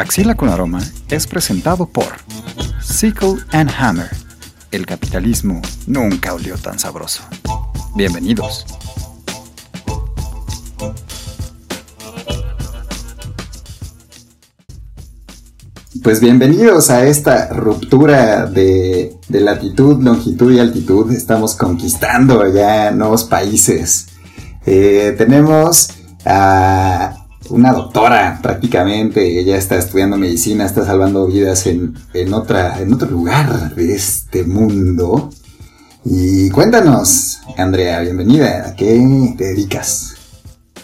Axila con Aroma es presentado por Sickle and Hammer. El capitalismo nunca olió tan sabroso. Bienvenidos. Pues bienvenidos a esta ruptura de, latitud, longitud y altitud. Estamos conquistando ya nuevos países. Eh, tenemos a una doctora prácticamente, ella está estudiando medicina, está salvando vidas en, otra, en otro lugar de este mundo. Y cuéntanos, Andrea, bienvenida, ¿a qué te dedicas?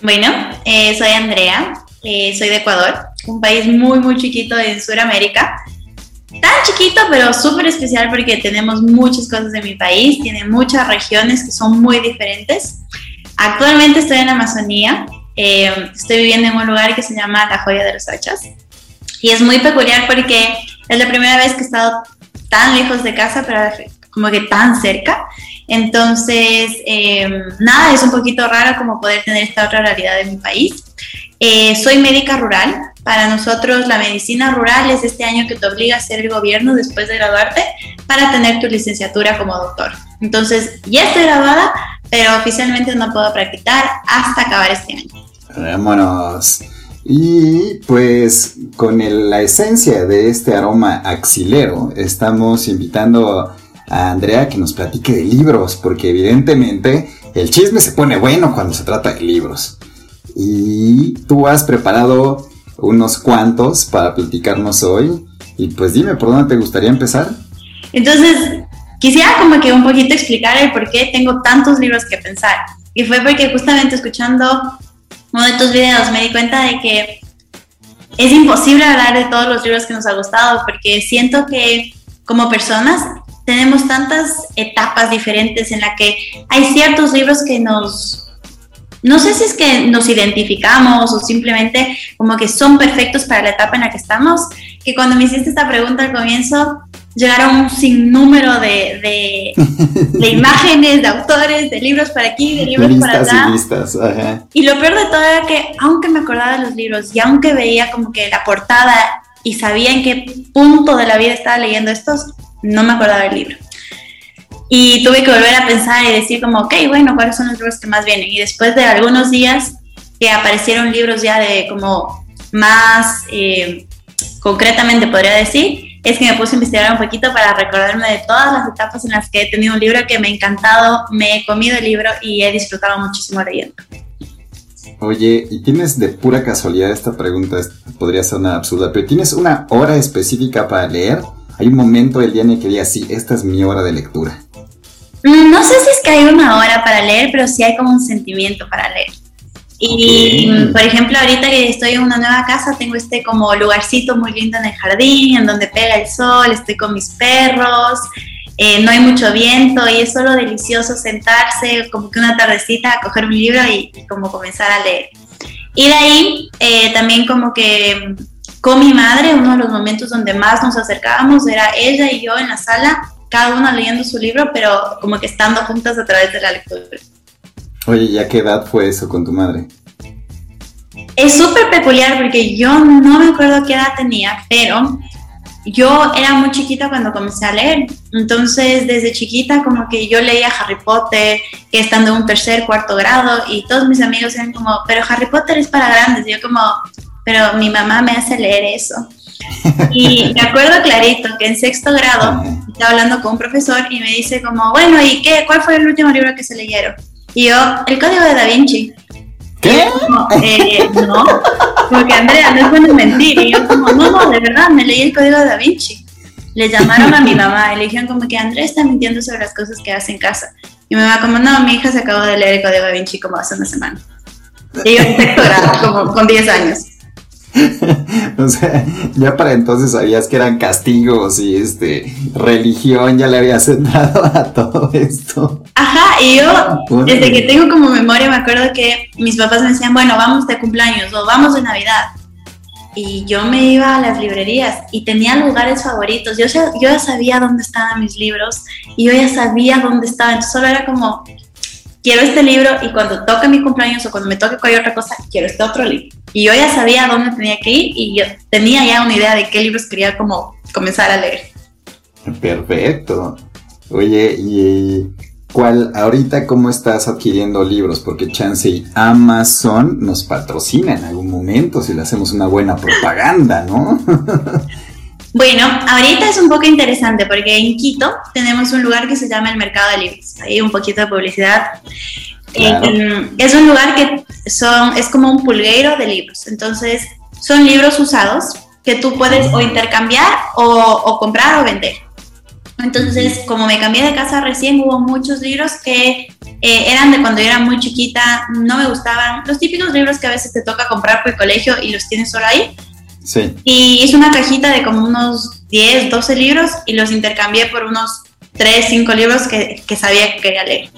Bueno, eh, soy Andrea, eh, soy de Ecuador, un país muy, muy chiquito en Sudamérica. Tan chiquito, pero súper especial porque tenemos muchas cosas de mi país, tiene muchas regiones que son muy diferentes. Actualmente estoy en Amazonía, eh, estoy viviendo en un lugar que se llama La Joya de los Ochas. Y es muy peculiar porque es la primera vez que he estado tan lejos de casa, pero como que tan cerca. Entonces, eh, nada, es un poquito raro como poder tener esta otra realidad en mi país. Eh, soy médica rural. Para nosotros la medicina rural es este año que te obliga a hacer el gobierno después de graduarte para tener tu licenciatura como doctor. Entonces, ya estoy graduada, pero oficialmente no puedo practicar hasta acabar este año. Vámonos. Y pues con la esencia de este aroma axilero, estamos invitando a Andrea que nos platique de libros, porque evidentemente el chisme se pone bueno cuando se trata de libros. Y tú has preparado unos cuantos para platicarnos hoy. Y pues dime, ¿por dónde te gustaría empezar? Entonces, quisiera como que un poquito explicar el por qué tengo tantos libros que pensar. Y fue porque justamente escuchando uno de tus videos me di cuenta de que es imposible hablar de todos los libros que nos ha gustado porque siento que como personas tenemos tantas etapas diferentes en la que hay ciertos libros que nos no sé si es que nos identificamos o simplemente como que son perfectos para la etapa en la que estamos, que cuando me hiciste esta pregunta al comienzo, llegaron un sinnúmero de, de, imágenes, de autores, de libros para aquí, de libros para allá. Y, y lo peor de todo era que, aunque me acordaba de los libros y aunque veía como que la portada y sabía en qué punto de la vida estaba leyendo estos, no me acordaba del libro. Y tuve que volver a pensar y decir como, ok, bueno, ¿cuáles son los libros que más vienen? Y después de algunos días que aparecieron libros ya de como más eh, concretamente podría decir, es que me puse a investigar un poquito para recordarme de todas las etapas en las que he tenido un libro que me ha encantado, me he comido el libro y he disfrutado muchísimo leyendo. Oye, y tienes de pura casualidad esta pregunta, podría ser una absurda, pero ¿tienes una hora específica para leer? ¿Hay un momento del día en el que digas, sí, esta es mi hora de lectura? Mm, no sé si es que hay una hora para leer, pero sí hay como un sentimiento para leer. Y, por ejemplo, ahorita que estoy en una nueva casa, tengo este como lugarcito muy lindo en el jardín, en donde pega el sol, estoy con mis perros, eh, no hay mucho viento y es solo delicioso sentarse como que una tardecita a coger un libro y, como comenzar a leer. Y de ahí eh, también como que con mi madre, uno de los momentos donde más nos acercábamos era ella y yo en la sala, cada una leyendo su libro, pero como que estando juntas a través de la lectura. Oye, ¿y a qué edad fue eso con tu madre? Es súper peculiar porque yo no me acuerdo qué edad tenía, pero yo era muy chiquita cuando comencé a leer. Entonces, desde chiquita, como que yo leía Harry Potter, que estando en un tercer, cuarto grado, y todos mis amigos eran como, pero Harry Potter es para grandes. Y yo, como, pero mi mamá me hace leer eso. Y me acuerdo clarito que en sexto grado estaba hablando con un profesor y me dice, como, bueno, ¿y qué? ¿Cuál fue el último libro que se leyeron? Y yo, el código de Da Vinci. ¿Qué? Eh, no, porque Andrea, no es bueno mentir. Y yo como, no, no, de verdad, me leí el código de Da Vinci. Le llamaron a mi mamá y le dijeron como que Andrea está mintiendo sobre las cosas que hace en casa. Y mi mamá como, no, mi hija se acabó de leer el código de Da Vinci como hace una semana. Y yo como con 10 años. o sea, ya para entonces sabías que eran castigos y este religión, ya le habías entrado a todo esto. Ajá, y yo desde que tengo como memoria me acuerdo que mis papás me decían, bueno, vamos de cumpleaños o vamos de Navidad. Y yo me iba a las librerías y tenía lugares favoritos. Yo, yo ya sabía dónde estaban mis libros y yo ya sabía dónde estaban. Entonces solo era como, quiero este libro y cuando toque mi cumpleaños o cuando me toque cualquier otra cosa, quiero este otro libro Y yo ya sabía dónde tenía que ir y yo tenía ya una idea de qué libros quería como comenzar a leer. Perfecto. Oye, ¿y cuál ahorita cómo estás adquiriendo libros? Porque chance y Amazon nos patrocina en algún momento si le hacemos una buena propaganda, ¿no? Bueno, ahorita es un poco interesante porque en Quito tenemos un lugar que se llama el Mercado de Libros. Hay un poquito de publicidad. Eh, es un lugar que son, es como un pulguero de libros. Entonces, son libros usados que tú puedes o intercambiar o, comprar o vender. Entonces, como me cambié de casa recién, hubo muchos libros que eh, eran de cuando yo era muy chiquita, no me gustaban. Los típicos libros que a veces te toca comprar por el colegio y los tienes solo ahí. Y hice una cajita de como unos 10, 12 libros y los intercambié por unos 3, 5 libros que, que sabía que quería leer.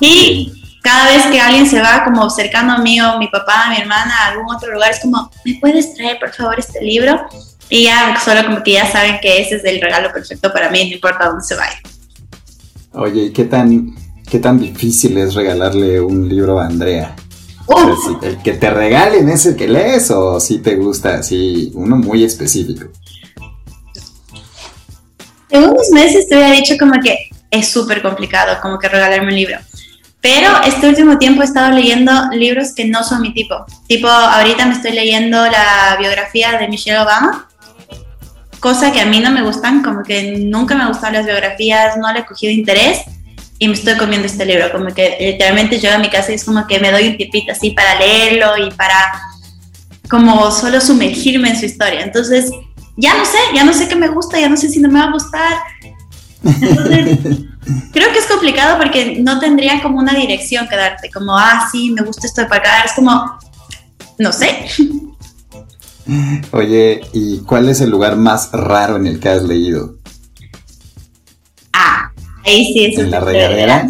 Y cada vez que alguien se va como cercano a mí o mi papá, mi hermana, a algún otro lugar, es como, ¿me puedes traer por favor este libro? Y ya solo como que ya saben que ese es el regalo perfecto para mí, no importa dónde se vaya. Oye, ¿qué tan, qué tan difícil es regalarle un libro a Andrea? el que te regalen es el que lees o si te gusta así, uno muy específico. En unos meses te había dicho como que es súper complicado como que regalarme un libro. Pero este último tiempo he estado leyendo libros que no son mi tipo. Tipo, ahorita me estoy leyendo la biografía de Michelle Obama, cosa que a mí no me gustan, como que nunca me gustan las biografías, no le he cogido interés y me estoy comiendo este libro, como que literalmente yo a mi casa y es como que me doy un tipito así para leerlo y para como solo sumergirme en su historia. Entonces, ya no sé, ya no sé qué me gusta, ya no sé si no me va a gustar. Entonces, creo que es complicado porque no tendría como una dirección que darte, como, ah, sí, me gusta esto de acá, es como, no sé. Oye, ¿y cuál es el lugar más raro en el que has leído? Ahí sí es ¿En la regadera?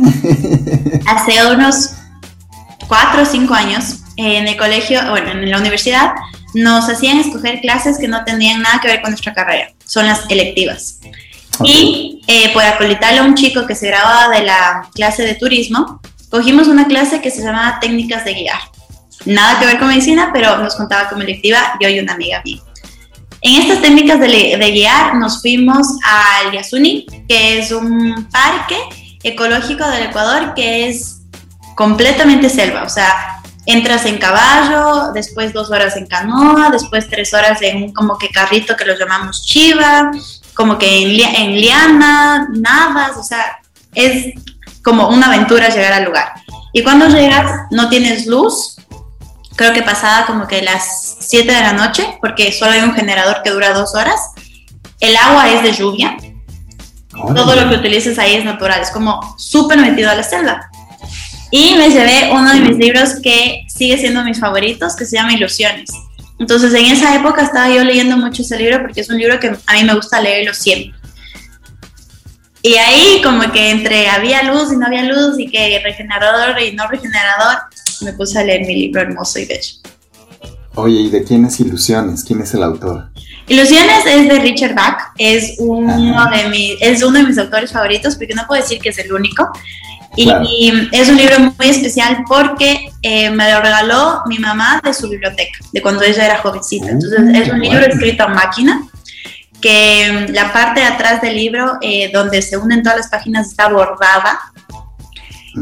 Hace unos cuatro o cinco años, en el colegio, bueno, en la universidad, nos hacían escoger clases que no tenían nada que ver con nuestra carrera, son las electivas. Y eh, por acolitarle a un chico que se graduaba de la clase de turismo, cogimos una clase que se llamaba técnicas de guiar. Nada que ver con medicina, pero nos contaba como electiva yo y una amiga mía. En estas técnicas de, guiar nos fuimos al Yasuni, que es un parque ecológico del Ecuador que es completamente selva, o sea, entras en caballo, después dos horas en canoa, después tres horas en un como que carrito que lo llamamos chiva, como que en, en liana, nadas, o sea, es como una aventura llegar al lugar. Y cuando llegas no tienes luz, creo que pasada como que las 7 de la noche, porque solo hay un generador que dura dos horas. El agua es de lluvia. Todo lo que utilices ahí es natural, es como súper metido a la selva. Y me llevé uno de mis libros que sigue siendo mis favoritos, que se llama Ilusiones. Entonces en esa época estaba yo leyendo mucho ese libro porque es un libro que a mí me gusta leerlo siempre. Y ahí como que entre había luz y no había luz y que regenerador y no regenerador, me puse a leer mi libro hermoso y bello. Oye, ¿y de quién es Ilusiones? ¿Quién es el autor? Ilusiones es de Richard Bach, es uno, de mis, es uno de mis autores favoritos, porque no puedo decir que es el único. Y, es un libro muy especial porque eh, me lo regaló mi mamá de su biblioteca, de cuando ella era jovencita. Uh, Entonces es un libro escrito a máquina, que la parte de atrás del libro, eh, donde se unen todas las páginas, está bordada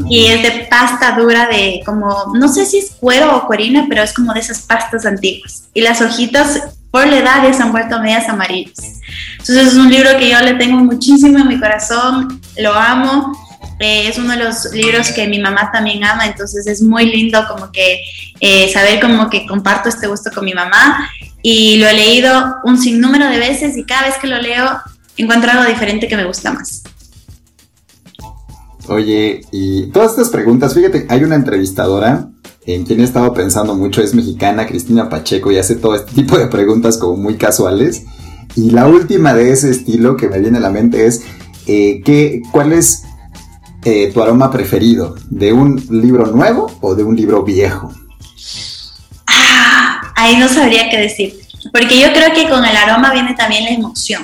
y es de pasta dura de como, no sé si es cuero o cuerina, pero es como de esas pastas antiguas. Y las hojitas por la edad ya se han vuelto medias amarillas. Entonces es un libro que yo le tengo muchísimo en mi corazón, lo amo. Eh, es uno de los libros que mi mamá también ama, entonces es muy lindo como que eh, saber como que comparto este gusto con mi mamá y lo he leído un sinnúmero de veces y cada vez que lo leo encuentro algo diferente que me gusta más. Oye, y todas estas preguntas, fíjate, hay una entrevistadora en quien he estado pensando mucho, es mexicana, Cristina Pacheco, y hace todo este tipo de preguntas como muy casuales. Y la última de ese estilo que me viene a la mente es, eh, ¿qué, ¿cuál es eh, tu aroma preferido? ¿De un libro nuevo o de un libro viejo? Ah, ahí no sabría qué decir, porque yo creo que con el aroma viene también la emoción.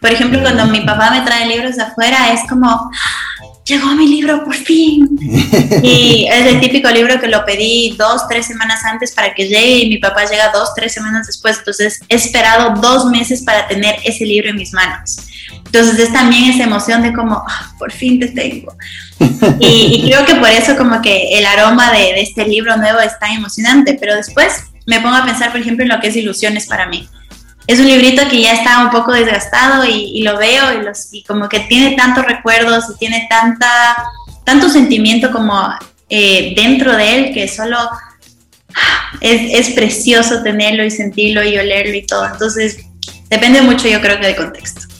Por ejemplo, cuando mi papá me trae libros de afuera, es como, llegó mi libro por fin. y es el típico libro que lo pedí dos, tres semanas antes para que llegue y mi papá llega dos, tres semanas después. Entonces he esperado dos meses para tener ese libro en mis manos. Entonces es también esa emoción de como, ah, por fin te tengo. y, creo que por eso como que el aroma de, de este libro nuevo es tan emocionante. Pero después me pongo a pensar, por ejemplo, en lo que es ilusiones para mí es un librito que ya está un poco desgastado y, lo veo y, los, y como que tiene tantos recuerdos y tiene tanta, tanto sentimiento como eh, dentro de él que solo es, es, precioso tenerlo y sentirlo y olerlo y todo. Entonces, depende mucho yo creo que del contexto.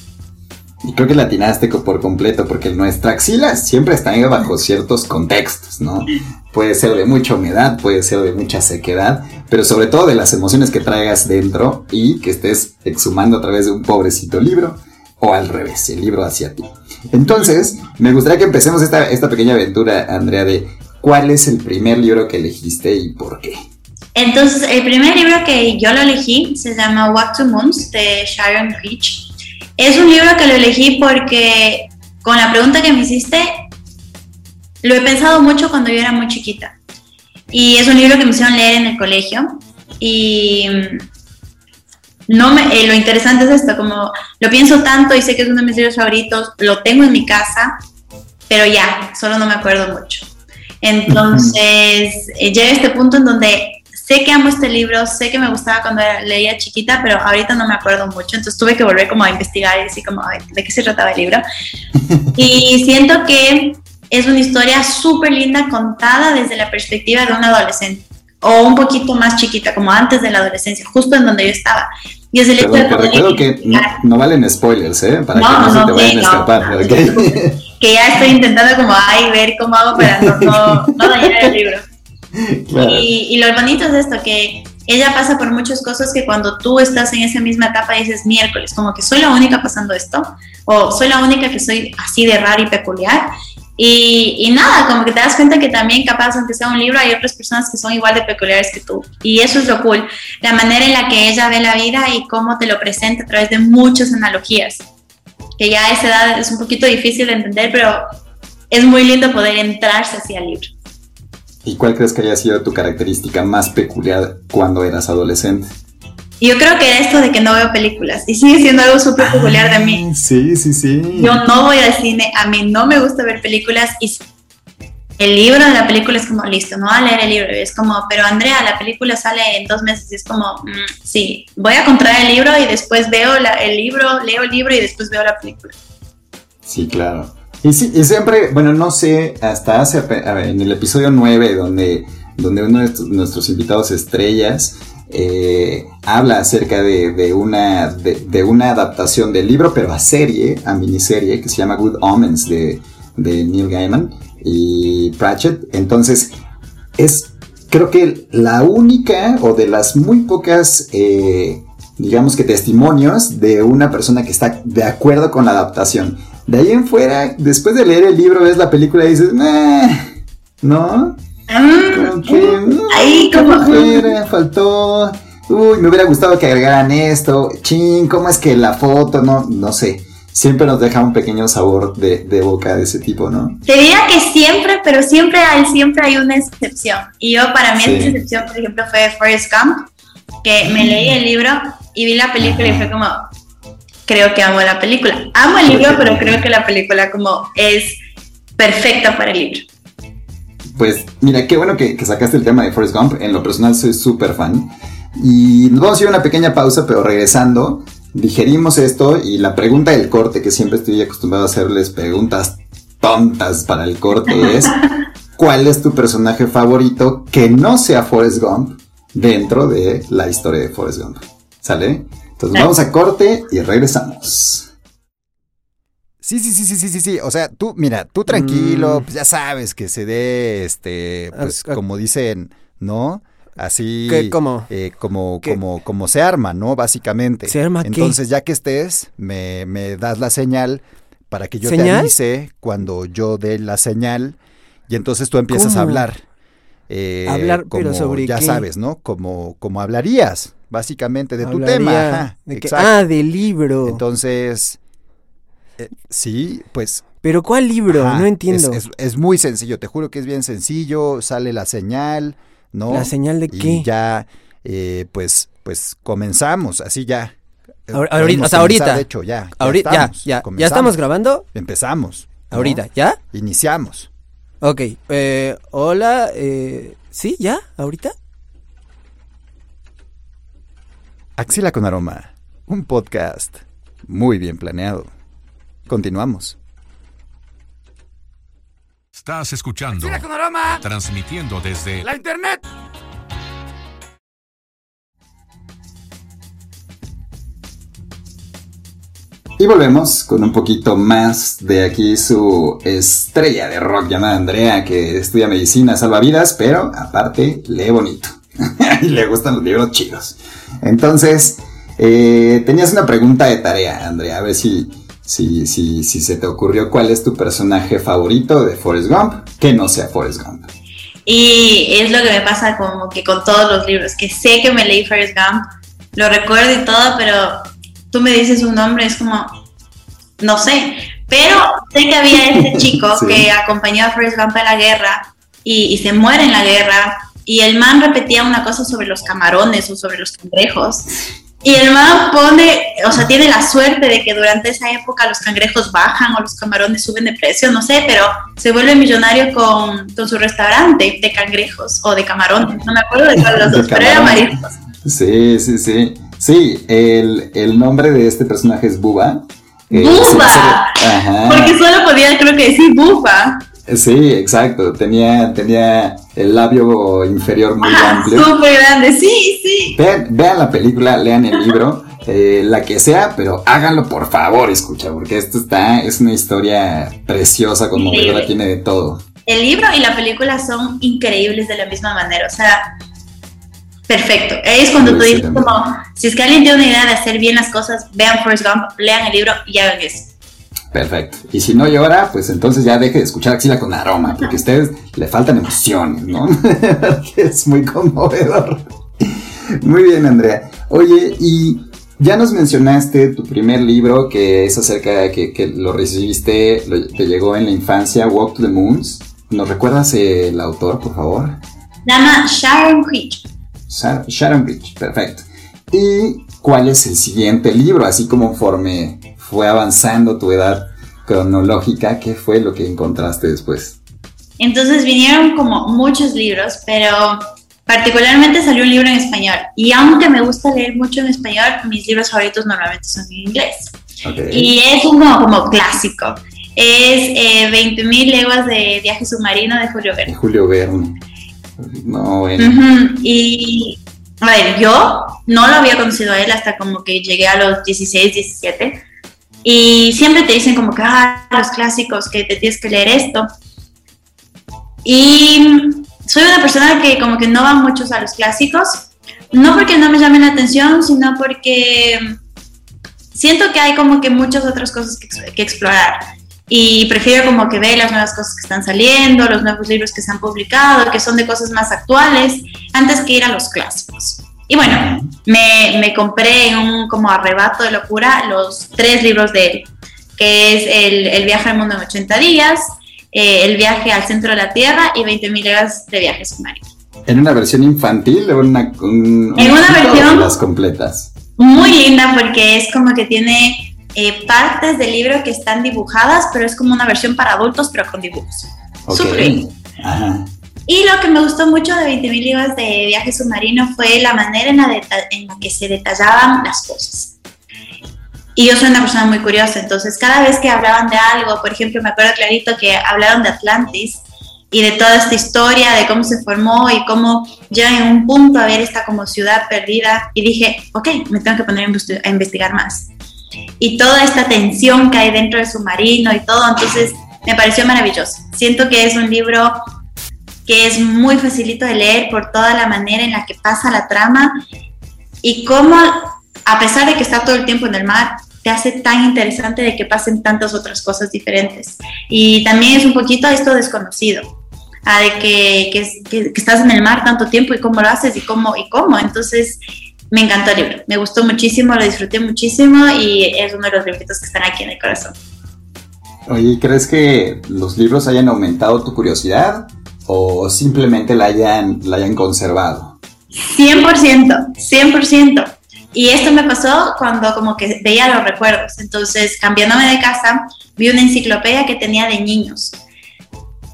Y creo que la atinaste por completo, porque nuestra axila siempre está bajo ciertos contextos, ¿no? Puede ser de mucha humedad, puede ser de mucha sequedad, pero sobre todo de las emociones que traigas dentro y que estés exhumando a través de un pobrecito libro, o al revés, el libro hacia ti. Entonces, me gustaría que empecemos esta, esta pequeña aventura, Andrea, de cuál es el primer libro que elegiste y por qué. Entonces, el primer libro que yo lo elegí se llama What to Moons de Sharon Rich es un libro que lo elegí porque con la pregunta que me hiciste, lo he pensado mucho cuando yo era muy chiquita. Y es un libro que me hicieron leer en el colegio. Y no me, eh, lo interesante es esto, como lo pienso tanto y sé que es uno de mis libros favoritos, lo tengo en mi casa, pero ya, solo no me acuerdo mucho. Entonces, eh, llega este punto en donde sé que amo este libro, sé que me gustaba cuando leía chiquita, pero ahorita no me acuerdo mucho, entonces tuve que volver como a investigar y decir como, ¿de qué se trataba el libro? y siento que es una historia súper linda contada desde la perspectiva de un adolescente o un poquito más chiquita, como antes de la adolescencia, justo en donde yo estaba. Y es el hecho de recuerdo que no, valen spoilers, ¿eh? Para que no, se te vayan a escapar. Que ya estoy intentando como, ay, ver cómo hago para no, no, no dañar el libro. Y, lo bonito es esto, que ella pasa por muchas cosas que cuando tú estás en esa misma etapa dices miércoles, como que soy la única pasando esto, o soy la única que soy así de rara y peculiar. Y, y, nada, como que te das cuenta que también capaz, aunque sea un libro, hay otras personas que son igual de peculiares que tú. Y eso es lo cool, la manera en la que ella ve la vida y cómo te lo presenta a través de muchas analogías, que ya a esa edad es un poquito difícil de entender, pero es muy lindo poder entrarse hacia el libro. ¿Y cuál crees que haya sido tu característica más peculiar cuando eras adolescente? Yo creo que era esto de que no veo películas y sigue siendo algo súper peculiar de mí. Ah, sí, sí, sí. Yo no voy al cine, a mí no me gusta ver películas y el libro de la película es como, listo, no voy a leer el libro. es como, pero Andrea, la película sale en dos meses y es como, mm, sí, voy a comprar el libro y después veo el libro, leo el libro y después veo la película. Sí, claro. Y, sí, y siempre, bueno, no sé, hasta hace, en el episodio 9, donde, donde uno de nuestros invitados estrellas eh, habla acerca de, una, de, una adaptación del libro, pero a serie, a miniserie, que se llama Good Omens de, Neil Gaiman y Pratchett. Entonces, es creo que la única o de las muy pocas, eh, digamos que testimonios de una persona que está de acuerdo con la adaptación. De ahí en fuera, después de leer el libro, ves la película y dices, ¿no? Ah, como que, ahí como faltó. Uy, me hubiera gustado que agregaran esto. Chin, ¿cómo es que la foto? No, no sé. Siempre nos deja un pequeño sabor de, boca de ese tipo, ¿no? Te diría que siempre, pero siempre hay, siempre hay una excepción. Y yo, para mí, esa excepción, por ejemplo, fue Forrest Gump, que me leí el libro y vi la película y fue como, creo que amo la película. Amo el libro, pero creo que la película como es perfecta para el libro. Pues mira, qué bueno que, sacaste el tema de Forrest Gump. En lo personal soy súper fan. Y nos vamos a ir a una pequeña pausa, pero regresando, digerimos esto y la pregunta del corte, que siempre estoy acostumbrado a hacerles preguntas tontas para el corte, es ¿cuál es tu personaje favorito que no sea Forrest Gump dentro de la historia de Forrest Gump? ¿Sale? Entonces vamos a corte y regresamos. Sí, sí, sí, sí, sí, sí, sí. O sea, tú, mira, tú tranquilo, mm. pues ya sabes que se dé, este, pues como dicen, ¿no? Así cómo? Eh, como, como, como se arma, ¿no? Básicamente. ¿Se arma Entonces, ya que estés, me, me, das la señal para que yo te avise cuando yo dé la señal y entonces tú empiezas a hablar. Eh, hablar, como, pero sobre ya sabes, ¿no? Como, como hablarías básicamente de tu tema. ah, del libro. Entonces, Eh, sí, pues... ¿Pero cuál libro? no entiendo. Es, muy sencillo, te juro que es bien sencillo, sale la señal, ¿no? ¿La señal de qué? Y ya, eh, pues, pues comenzamos, así ya. Ahorita, o sea, ahorita. De hecho, ya. ahorita, ya, ya. ¿Ya estamos grabando? Empezamos. Ahorita, ¿ya? Iniciamos. Ok, eh, hola, eh, ¿sí? ¿Ya? ¿Ahorita? Axila con Aroma, un podcast muy bien planeado. Continuamos. Estás escuchando. Axila con Aroma. Transmitiendo desde la internet. Y volvemos con un poquito más de aquí su estrella de rock llamada Andrea, que estudia medicina, salva vidas, pero aparte lee bonito. y le gustan los libros chidos. Entonces, eh, tenías una pregunta de tarea, Andrea, a ver si, si, si, si se te ocurrió cuál es tu personaje favorito de Forrest Gump, que no sea Forrest Gump. Y es lo que me pasa como que con todos los libros, que sé que me leí Forrest Gump, lo recuerdo y todo, pero tú me dices un nombre, es como, no sé, pero sé que había este chico que acompañó a Forrest Gump a la guerra y, y se muere en la guerra y el man repetía una cosa sobre los camarones o sobre los cangrejos. Y el man pone, o sea, tiene la suerte de que durante esa época los cangrejos bajan o los camarones suben de precio, no sé, pero se vuelve millonario con, con su restaurante de cangrejos o de camarones, no me acuerdo de cuál de los dos, pero era mariscos. Sí, sí, sí. Sí, el, el nombre de este personaje es Buba. ¡Buba! Porque solo podía, creo que decir Bufa. Sí, exacto. Tenía, tenía el labio inferior muy amplio. Súper grande, sí, sí. Vean, la película, lean el libro, eh, la que sea, pero háganlo por favor, escucha, porque esto está, es una historia preciosa, conmovedora, tiene de todo. El libro y la película son increíbles de la misma manera, o sea, perfecto. Es cuando tú dices como, si es que alguien tiene una idea de hacer bien las cosas, vean Forrest Gump, lean el libro y hagan eso. Perfecto. Y si no llora, pues entonces ya deje de escuchar Axila con aroma, porque a ustedes le faltan emociones, ¿no? es muy conmovedor. Muy bien, Andrea. Oye, y ya nos mencionaste tu primer libro, que es acerca de que, lo recibiste, te llegó en la infancia, Walk to the Moons. ¿Nos recuerdas el autor, por favor? Llama Sharon Creech. Sharon Creech, perfecto. ¿Y cuál es el siguiente libro? Así como conforme fue avanzando tu edad cronológica, ¿qué fue lo que encontraste después? Entonces vinieron como muchos libros, pero particularmente salió un libro en español. Y aunque me gusta leer mucho en español, mis libros favoritos normalmente son en inglés. Y es uno como clásico. Es eh, 20.000 leguas de viaje submarino de Julio Verne. De Julio Verne. No, bueno. Y, a ver, yo no lo había conocido a él hasta como que llegué a los 16, 17 y siempre te dicen como que, ah, los clásicos, que te tienes que leer esto. Y soy una persona que como que no va mucho a los clásicos, no porque no me llamen la atención, sino porque siento que hay como que muchas otras cosas que, que explorar. Y prefiero como que ver las nuevas cosas que están saliendo, los nuevos libros que se han publicado, que son de cosas más actuales, antes que ir a los clásicos. Y bueno, me, me, compré en un como arrebato de locura los tres libros de él, que es El, el viaje al mundo en 80 días, eh, El viaje al centro de la Tierra y 20.000 horas de viaje submarino. ¿En una versión infantil o una, en una versión las completas? Muy linda porque es como que tiene eh, partes del libro que están dibujadas, pero es como una versión para adultos, pero con dibujos. Okay. Ajá. Y lo que me gustó mucho de 20.000 libros de viaje submarino fue la manera en la, en la que se detallaban las cosas. Y yo soy una persona muy curiosa, entonces cada vez que hablaban de algo, por ejemplo, me acuerdo clarito que hablaron de Atlantis y de toda esta historia, de cómo se formó y cómo ya en un punto a ver esta como ciudad perdida, y dije, ok, me tengo que poner a investigar más. Y toda esta tensión que hay dentro del submarino y todo, entonces me pareció maravilloso. Siento que es un libro que es muy facilito de leer por toda la manera en la que pasa la trama y cómo, a pesar de que está todo el tiempo en el mar, te hace tan interesante de que pasen tantas otras cosas diferentes. Y también es un poquito esto desconocido, a de que, que, estás en el mar tanto tiempo y cómo lo haces y cómo y cómo. Entonces, me encantó el libro, me gustó muchísimo, lo disfruté muchísimo y es uno de los libritos que están aquí en el corazón. Oye, ¿crees que los libros hayan aumentado tu curiosidad o simplemente la hayan, la hayan conservado? 100%, 100%. Y esto me pasó cuando como que veía los recuerdos. Entonces, cambiándome de casa, vi una enciclopedia que tenía de niños.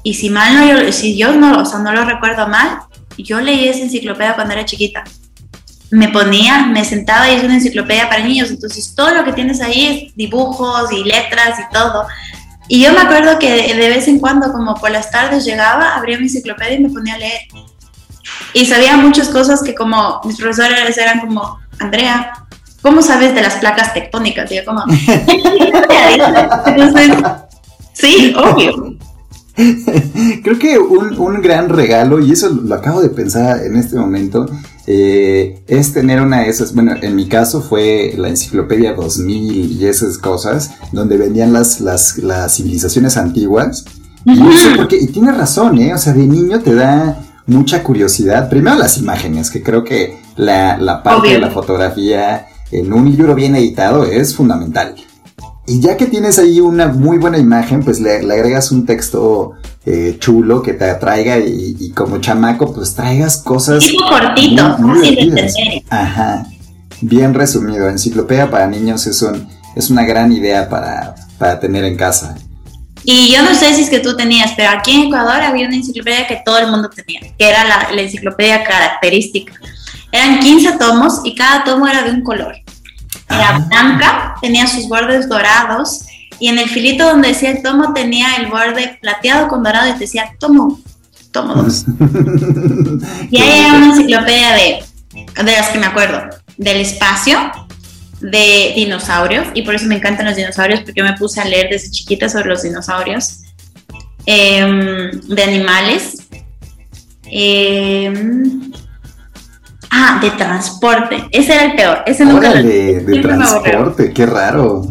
Y si mal no, si yo no, o sea, no lo recuerdo mal, yo leí esa enciclopedia cuando era chiquita. Me ponía, me sentaba y es una enciclopedia para niños. Entonces, todo lo que tienes ahí es dibujos y letras y todo. Y yo me acuerdo que de vez en cuando, como por las tardes llegaba, abría mi enciclopedia y me ponía a leer. Y sabía muchas cosas que como mis profesores eran como, Andrea, ¿cómo sabes de las placas tectónicas? Y yo como, entonces, sí, obvio. Creo que un, un, gran regalo, y eso lo acabo de pensar en este momento, eh, es tener una de esas, bueno, en mi caso fue la enciclopedia 2000 y esas cosas, donde venían las, las, las civilizaciones antiguas. Y, porque, y tienes razón, ¿eh? O sea, de niño te da mucha curiosidad. Primero las imágenes, que creo que la, la parte de la fotografía en un libro bien editado es fundamental. Y ya que tienes ahí una muy buena imagen, pues le, agregas un texto eh, chulo que te atraiga y, como chamaco, pues traigas cosas. Tipo cortito, fácil de Ajá. Bien resumido. Enciclopedia para niños es, un, es una gran idea para, para tener en casa. Y yo no sé si es que tú tenías, pero aquí en Ecuador había una enciclopedia que todo el mundo tenía, que era la, la enciclopedia característica. Eran 15 tomos y cada tomo era de un color. Era ah. blanca, tenía sus bordes dorados y en el filito donde decía el tomo tenía el borde plateado con dorado y decía tomo, tomo dos. y ahí era una enciclopedia de, de las que me acuerdo, del espacio, de dinosaurios, y por eso me encantan los dinosaurios, porque yo me puse a leer desde chiquita sobre los dinosaurios, em, de animales, em, de transporte. Ese era el peor. Ese nunca de transporte, qué raro.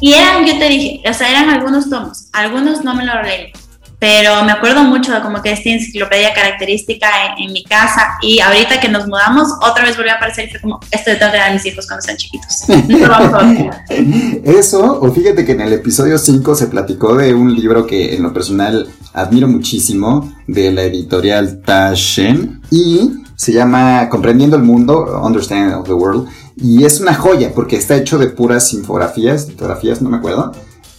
Y eran, yo te dije, o sea, eran algunos tomos. Algunos no me lo leí. Pero me acuerdo mucho de como que esta enciclopedia característica en, mi casa. Y ahorita que nos mudamos, otra vez volvió a aparecer y fue como, esto de tengo que dar a mis hijos cuando sean chiquitos. Eso, o fíjate que en el episodio 5 se platicó de un libro que en lo personal admiro muchísimo, de la editorial Taschen. Y se llama Comprendiendo el Mundo, Understanding of the World, y es una joya porque está hecho de puras infografías, fotografías, no me acuerdo.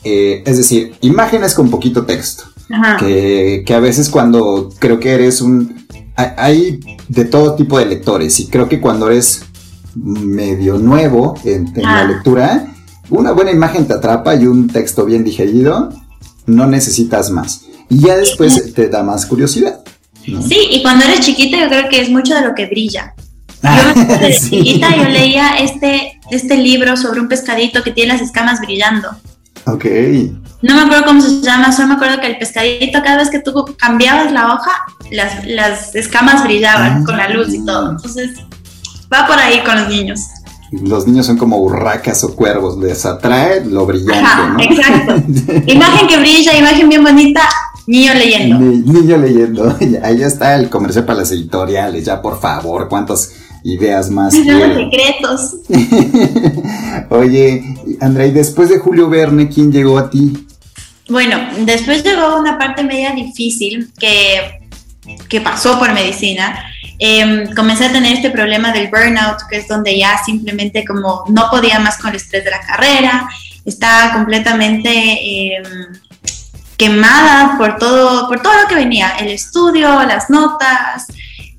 Eh, es decir, imágenes con poquito texto. Que, a veces cuando creo que eres un... Hay de todo tipo de lectores y creo que cuando eres medio nuevo en, la lectura, una buena imagen te atrapa y un texto bien digerido, no necesitas más. Y ya después te da más curiosidad. Sí, y cuando eres chiquita yo creo que es mucho de lo que brilla. Yo de chiquita yo leía este, este libro sobre un pescadito que tiene las escamas brillando. Ok. No me acuerdo cómo se llama, solo me acuerdo que el pescadito cada vez que tú cambiabas la hoja, las, las escamas brillaban con la luz y todo. Ah. Entonces, va por ahí con los niños. Los niños son como burracas o cuervos, les atrae lo brillante, ¿no? Exacto. imagen que brilla, imagen bien bonita, Niño leyendo. niño leyendo. Ahí está el comercio para las editoriales. Ya, por favor, cuántas ideas más. Los secretos. Oye, Andrea, y después de Julio Verne, ¿quién llegó a ti? Bueno, después llegó una parte media difícil que, que pasó por medicina. Em, comencé a tener este problema del burnout, que es donde ya simplemente como no podía más con el estrés de la carrera, estaba completamente eh, quemada por todo, por todo lo que venía, el estudio, las notas,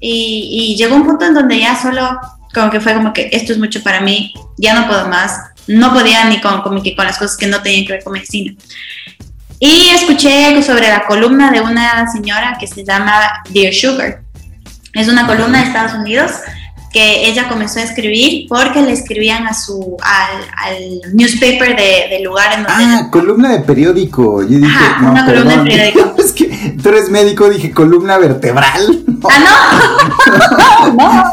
y, llegó un punto en donde ya solo como que fue como que esto es mucho para mí, ya no puedo más, no podía ni con, con, con las cosas que no tenían que ver con medicina. Y escuché sobre la columna de una señora que se llama Dear Sugar. Es una columna de Estados Unidos que ella comenzó a escribir porque le escribían a su al, newspaper de, del lugar en donde ah columna de periódico. Yo dije no, una columna de periódico. Es que tú eres médico dije columna vertebral. Ah no.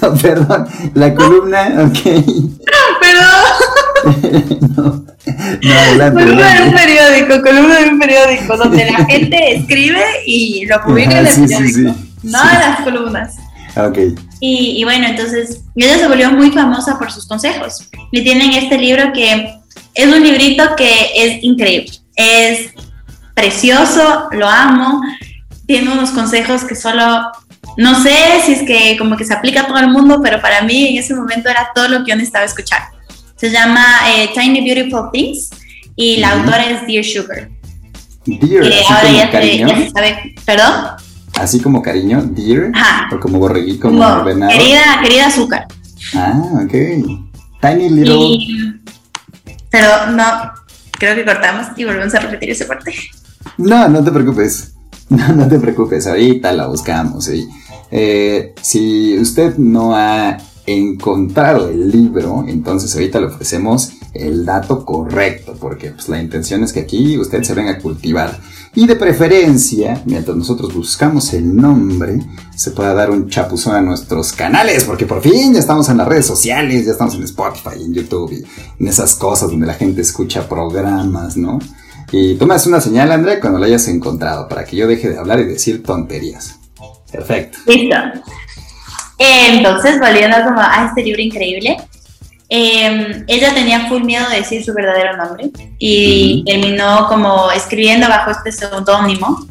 No. Perdón. La columna ok. Perdón. No, no adelante, columna de un periódico columna de un periódico donde la gente escribe y lo publica en el sí, periódico. sí, sí. no las columnas. Ok. Y, y, bueno, entonces ella se volvió muy famosa por sus consejos. Y tienen este libro que Es un librito que es increíble, es precioso, lo amo, tiene unos consejos que solo, no sé si es que como que se aplica a todo el mundo, pero para mí en ese momento era todo lo que yo necesitaba escuchar. Se llama eh, Tiny Beautiful Things y la autora es Dear Sugar. Dear, así ahora ya, se- ya se sabe, perdón, Así como cariño, dear. Ajá. O como borreguito, como como venado. querida, querida azúcar. Ah, ok. Tiny little. Y, pero no, creo que cortamos y volvemos a repetir esa parte. No, no te preocupes. No, no te preocupes. Ahorita la buscamos. ¿sí? Eh, si usted no ha encontrado el libro, entonces ahorita le ofrecemos el dato correcto, porque pues, la intención es que aquí usted se venga a cultivar. Y de preferencia, mientras nosotros buscamos el nombre, se pueda dar un chapuzón a nuestros canales, porque por fin ya estamos en las redes sociales, ya estamos en Spotify, en YouTube y en esas cosas donde la gente escucha programas, ¿no? Y haces una señal, Andrea, cuando la hayas encontrado, para que yo deje de hablar y decir tonterías. Perfecto. Listo. Entonces, volviendo como a este libro increíble, eh, ella tenía full miedo de decir su verdadero nombre y terminó como escribiendo bajo este seudónimo.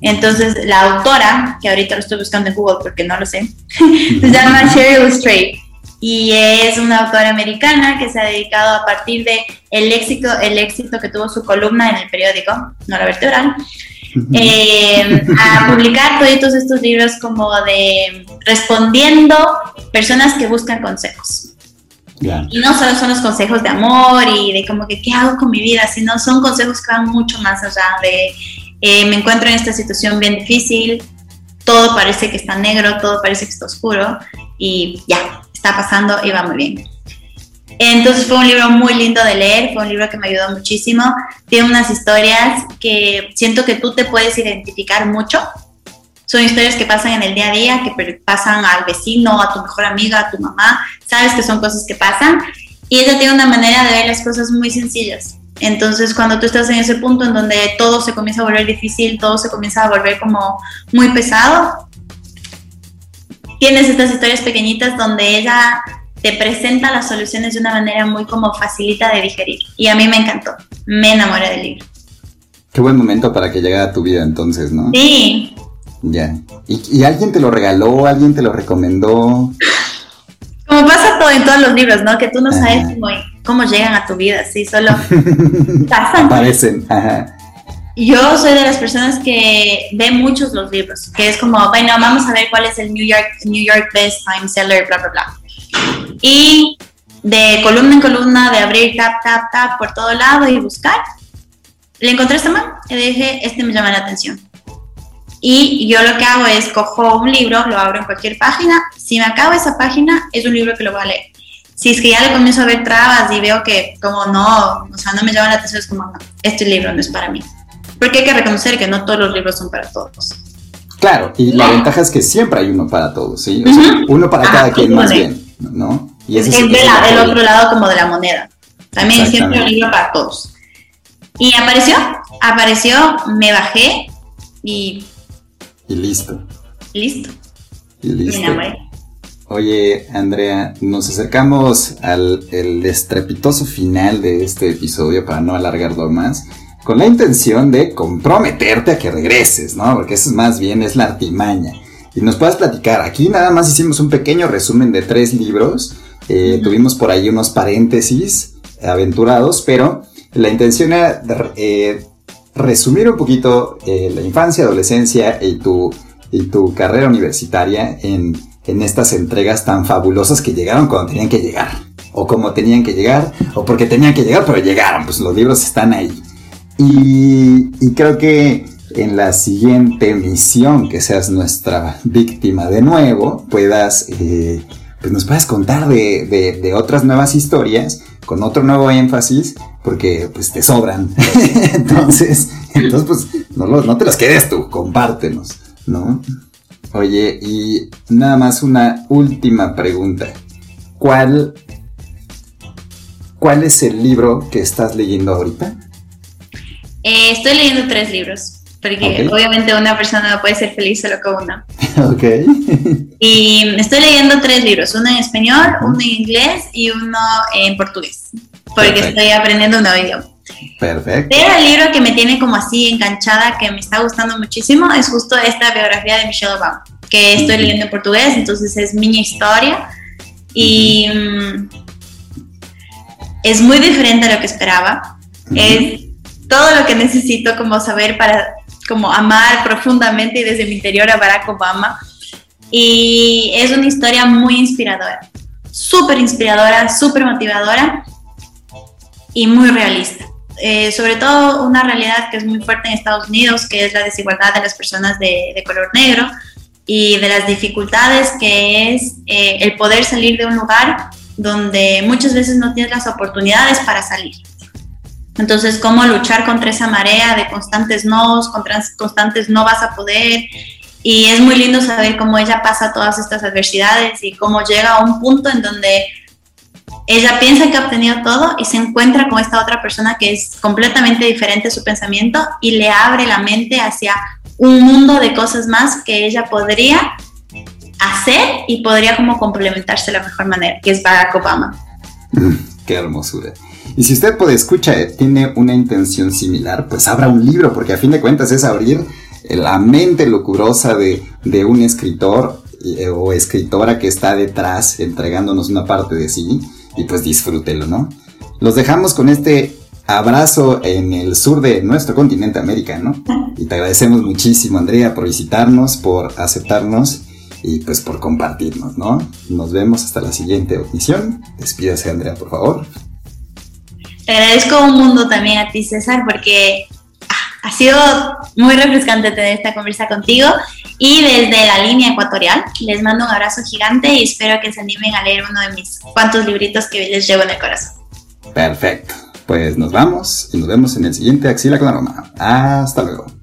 Entonces, la autora, que ahorita lo estoy buscando en Google porque no lo sé, se llama Cheryl Strait y es una autora americana que se ha dedicado a partir de el éxito, el éxito que tuvo su columna en el periódico, no la vertebral, eh, a publicar todos estos libros como de respondiendo personas que buscan consejos. Y no solo son los consejos de amor y de como que qué hago con mi vida, sino son consejos que van mucho más allá de eh, me encuentro en esta situación bien difícil, todo parece que está negro, todo parece que está oscuro y ya, está pasando y va muy bien. Entonces fue un libro muy lindo de leer, fue un libro que me ayudó muchísimo. Tiene unas historias que siento que tú te puedes identificar mucho. Son historias que pasan en el día a día, que pasan al vecino, a tu mejor amiga, a tu mamá. Sabes que son cosas que pasan. Y ella tiene una manera de ver las cosas muy sencillas. Entonces, cuando tú estás en ese punto en donde todo se comienza a volver difícil, todo se comienza a volver como muy pesado, tienes estas historias pequeñitas donde ella te presenta las soluciones de una manera muy como facilita de digerir. Y a mí me encantó, me enamoré del libro. Qué buen momento para que llegara a tu vida entonces, ¿no? Sí, Ya. ¿Y, y alguien te lo regaló? ¿Alguien te lo recomendó? como pasa todo en todos los libros, ¿no? Que tú no sabes cómo, cómo llegan a tu vida, sí, solo pasan. Aparecen. Ajá. Yo soy de las personas que ve muchos los libros, que es como, bueno, vamos a ver cuál es el New York, New York Best Time Seller, bla, bla, bla. Y de columna en columna, de abrir tap, tap, tap por todo lado y buscar, le encontré esta man y dije, este me llama la atención. Y yo lo que hago es cojo un libro, lo abro en cualquier página, si me acaba esa página, es un libro que lo voy a leer. Si es que ya le comienzo a ver trabas y veo que como no, o sea, no me llama la atención, es como, no, este libro no es para mí. Porque hay que reconocer que no todos los libros son para todos. Claro, y la ventaja es que siempre hay uno para todos, ¿sí? O sea, uno para Ah, cada quien más vale. bien, ¿no? Y Es del apoyo. otro lado como de la moneda. También siempre un libro para todos. Y apareció, apareció, me bajé y Y listo. listo. Y Me listo. enamoré. Oye, Andrea, nos acercamos al el estrepitoso final de este episodio para no alargarlo más, con la intención de comprometerte a que regreses, ¿no? Porque eso es más bien es la artimaña. Y nos puedas platicar. Aquí nada más hicimos un pequeño resumen de tres libros. Eh. Tuvimos por ahí unos paréntesis aventurados, pero la intención era eh, resumir un poquito eh, la infancia, adolescencia y tu, y tu carrera universitaria en, en estas entregas tan fabulosas que llegaron cuando tenían que llegar. O como tenían que llegar, o porque tenían que llegar, pero llegaron, pues los libros están ahí. Y, creo que en la siguiente misión que seas nuestra víctima de nuevo, puedas, eh, pues nos puedas contar de- de otras nuevas historias con otro nuevo énfasis, porque pues te sobran. entonces, entonces pues no, los- no te los quedes tú, compártenos, ¿no? Oye, y nada más una última pregunta. ¿Cuál, ¿Cuál es el libro que estás leyendo ahorita? Eh, estoy leyendo tres libros. Porque obviamente una persona no puede ser feliz solo con uno. ok. Y estoy leyendo tres libros, uno en español, uno en inglés y uno en portugués. Porque Perfecto. estoy aprendiendo un nuevo idioma. Perfecto. Pero el libro que me tiene como así enganchada, que me está gustando muchísimo, es justo esta biografía de Michelle Obama, que estoy leyendo en portugués, entonces es mi historia y mm, es muy diferente a lo que esperaba. Es todo lo que necesito como saber para como amar profundamente y desde mi interior a Barack Obama. Y es una historia muy inspiradora, súper inspiradora, súper motivadora y muy realista. Eh, sobre todo una realidad que es muy fuerte en Estados Unidos, que es la desigualdad de las personas de, de color negro y de las dificultades que es eh, el poder salir de un lugar donde muchas veces no tienes las oportunidades para salir. Entonces, cómo luchar contra esa marea de constantes nos, contra constantes no vas a poder. Y es muy lindo saber cómo ella pasa todas estas adversidades y cómo llega a un punto en donde ella piensa que ha obtenido todo y se encuentra con esta otra persona que es completamente diferente a su pensamiento y le abre la mente hacia un mundo de cosas más que ella podría hacer y podría como complementarse de la mejor manera, que es Barack Obama. Mm, Qué hermosura. Y si usted puede escuchar, tiene una intención similar, pues abra un libro, porque a fin de cuentas es abrir la mente locurosa de, de un escritor eh, o escritora que está detrás entregándonos una parte de sí y pues disfrútelo, ¿no? Los dejamos con este abrazo en el sur de nuestro continente americano y te agradecemos muchísimo Andrea por visitarnos, por aceptarnos y pues por compartirnos, ¿no? Nos vemos hasta la siguiente emisión. Despídase Andrea, por favor. Te agradezco un mundo también a ti, César, porque ha sido muy refrescante tener esta conversa contigo. Y desde la línea ecuatorial, les mando un abrazo gigante y espero que se animen a leer uno de mis cuantos libritos que les llevo en el corazón. Perfecto. Pues nos vamos y nos vemos en el siguiente Axila con Aroma. Hasta luego.